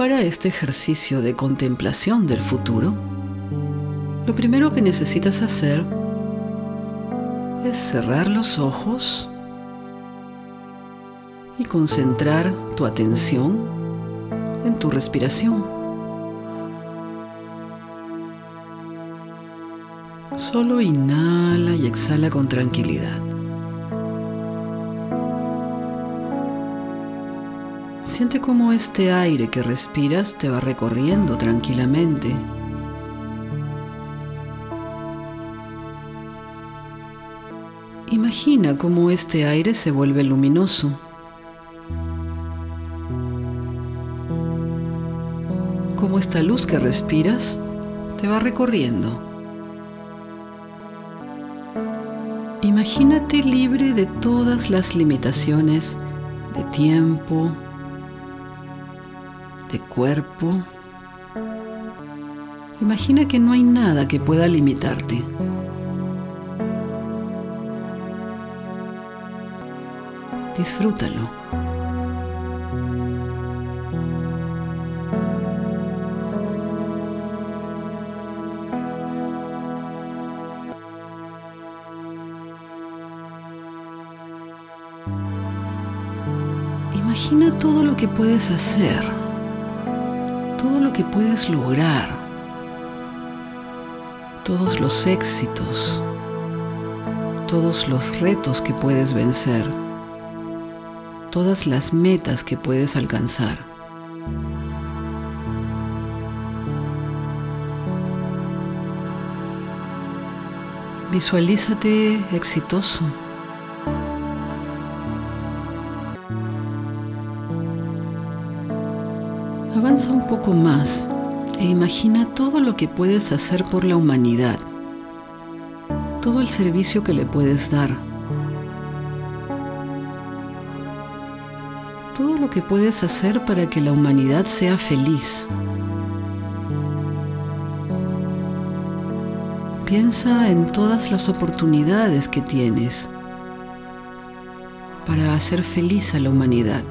Para este ejercicio de contemplación del futuro, lo primero que necesitas hacer es cerrar los ojos y concentrar tu atención en tu respiración. Solo inhala y exhala con tranquilidad. Siente cómo este aire que respiras te va recorriendo tranquilamente. Imagina cómo este aire se vuelve luminoso. Cómo esta luz que respiras te va recorriendo. Imagínate libre de todas las limitaciones de tiempo, de cuerpo. Imagina que no hay nada que pueda limitarte. Disfrútalo. Imagina todo lo que puedes hacer, lo que puedes lograr, todos los éxitos, todos los retos que puedes vencer, todas las metas que puedes alcanzar. Visualízate exitoso. Avanza un poco más e imagina todo lo que puedes hacer por la humanidad, todo el servicio que le puedes dar, todo lo que puedes hacer para que la humanidad sea feliz. Piensa en todas las oportunidades que tienes para hacer feliz a la humanidad.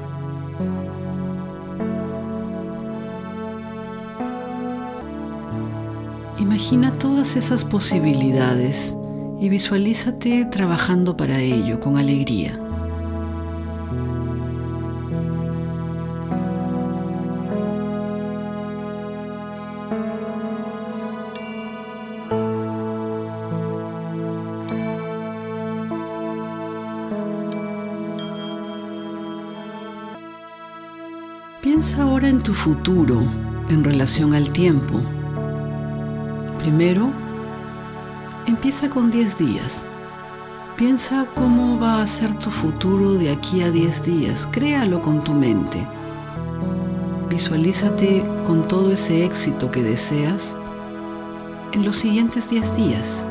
Imagina todas esas posibilidades y visualízate trabajando para ello con alegría. Piensa ahora en tu futuro en relación al tiempo. Primero, empieza con 10 días. Piensa cómo va a ser tu futuro de aquí a 10 días. Créalo con tu mente. Visualízate con todo ese éxito que deseas en los siguientes 10 días.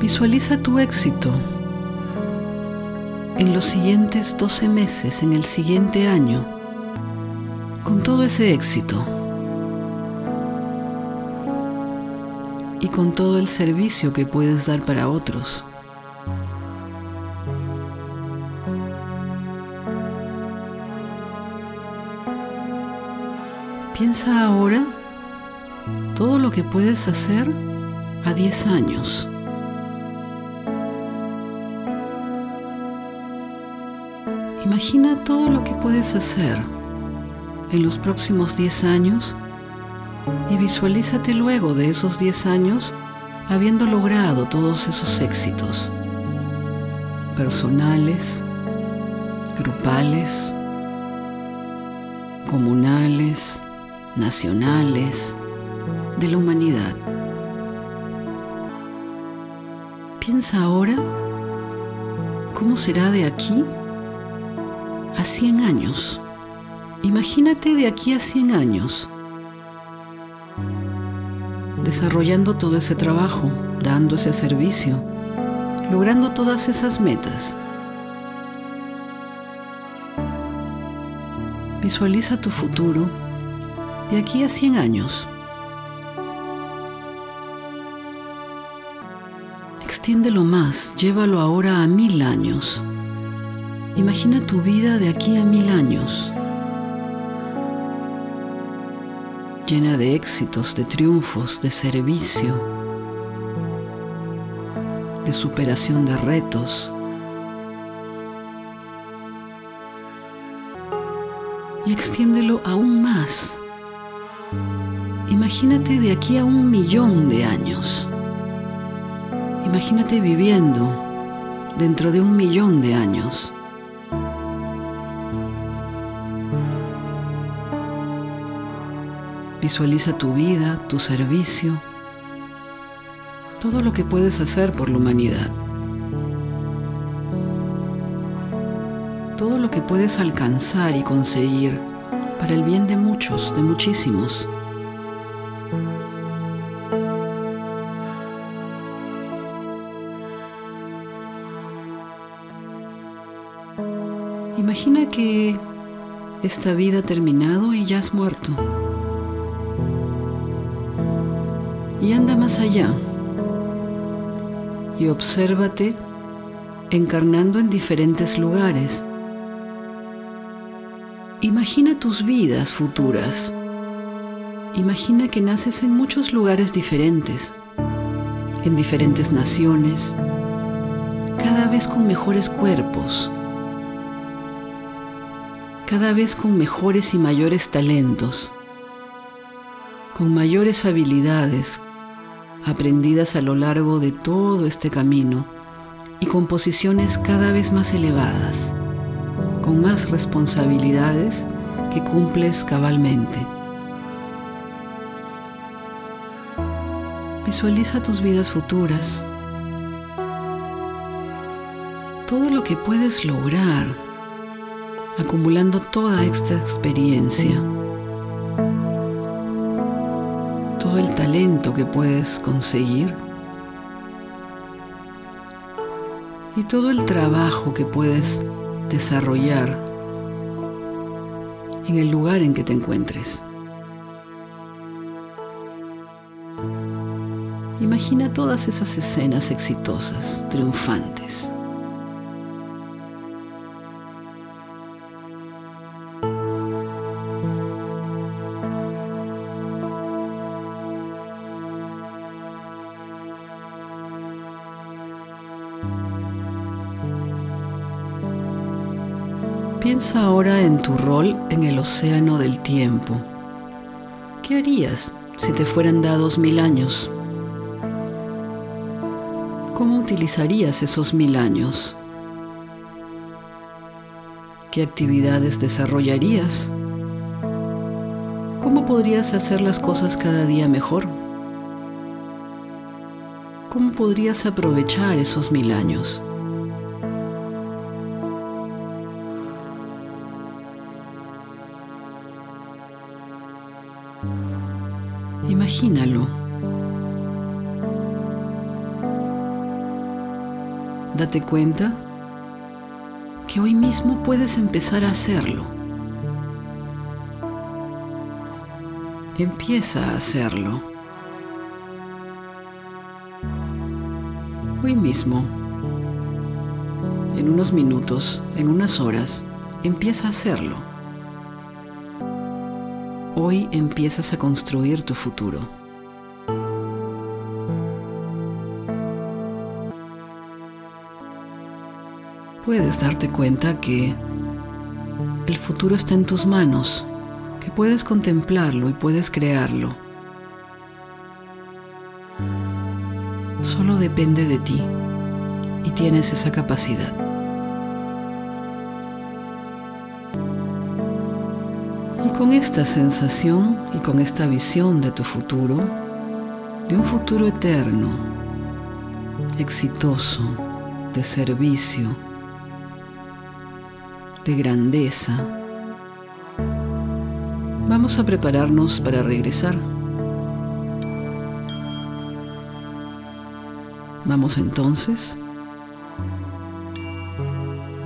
Visualiza tu éxito en los siguientes 12 meses, en el siguiente año, con todo ese éxito y con todo el servicio que puedes dar para otros. Piensa ahora todo lo que puedes hacer a 10 años. Imagina todo lo que puedes hacer en los próximos 10 años y visualízate luego de esos 10 años habiendo logrado todos esos éxitos personales, grupales, comunales, nacionales, de la humanidad. Piensa ahora cómo será de aquí a 100 años. Imagínate de aquí a 100 años desarrollando todo ese trabajo, dando ese servicio, logrando todas esas metas. Visualiza tu futuro de aquí a 100 años. extiéndelo más, llévalo ahora a mil años. Imagina tu vida de aquí a mil años, llena de éxitos, de triunfos, de servicio, de superación de retos. Y extiéndelo aún más. Imagínate de aquí a un millón de años. Imagínate viviendo dentro de un millón de años. Visualiza tu vida, tu servicio, todo lo que puedes hacer por la humanidad. Todo lo que puedes alcanzar y conseguir para el bien de muchos, de muchísimos. Imagina que esta vida ha terminado y ya has muerto. Y anda más allá y obsérvate encarnando en diferentes lugares. Imagina tus vidas futuras. Imagina que naces en muchos lugares diferentes, en diferentes naciones, cada vez con mejores cuerpos, cada vez con mejores y mayores talentos, con mayores habilidades, aprendidas a lo largo de todo este camino y con posiciones cada vez más elevadas, con más responsabilidades que cumples cabalmente. Visualiza tus vidas futuras, todo lo que puedes lograr acumulando toda esta experiencia todo el talento que puedes conseguir y todo el trabajo que puedes desarrollar en el lugar en que te encuentres. Imagina todas esas escenas exitosas, triunfantes. Piensa ahora en tu rol en el océano del tiempo. ¿Qué harías si te fueran dados mil años? ¿Cómo utilizarías esos mil años? ¿Qué actividades desarrollarías? ¿Cómo podrías hacer las cosas cada día mejor? ¿Cómo podrías aprovechar esos mil años? Imagínalo. Date cuenta que hoy mismo puedes empezar a hacerlo. Empieza a hacerlo. Hoy mismo, en unos minutos, en unas horas, empieza a hacerlo. Hoy empiezas a construir tu futuro. Puedes darte cuenta que el futuro está en tus manos, que puedes contemplarlo y puedes crearlo. Solo depende de ti y tienes esa capacidad. Con esta sensación y con esta visión de tu futuro, de un futuro eterno, exitoso, de servicio, de grandeza, vamos a prepararnos para regresar. Vamos entonces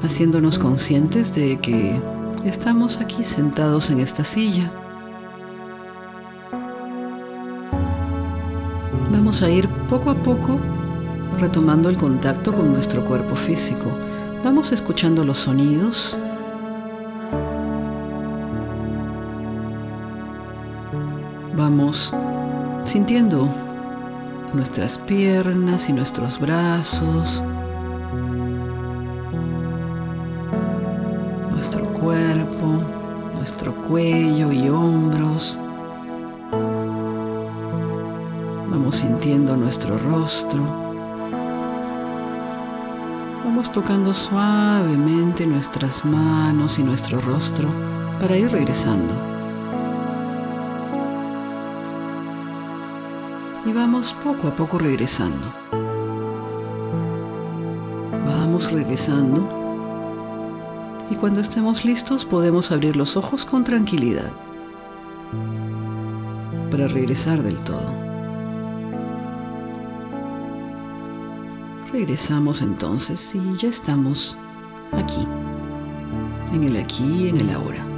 haciéndonos conscientes de que Estamos aquí sentados en esta silla. Vamos a ir poco a poco retomando el contacto con nuestro cuerpo físico. Vamos escuchando los sonidos. Vamos sintiendo nuestras piernas y nuestros brazos, nuestro cuello y hombros. Vamos sintiendo nuestro rostro. Vamos tocando suavemente nuestras manos y nuestro rostro para ir regresando. Y vamos poco a poco regresando. Vamos regresando. Y cuando estemos listos podemos abrir los ojos con tranquilidad para regresar del todo. Regresamos entonces y ya estamos aquí, en el aquí y en el ahora.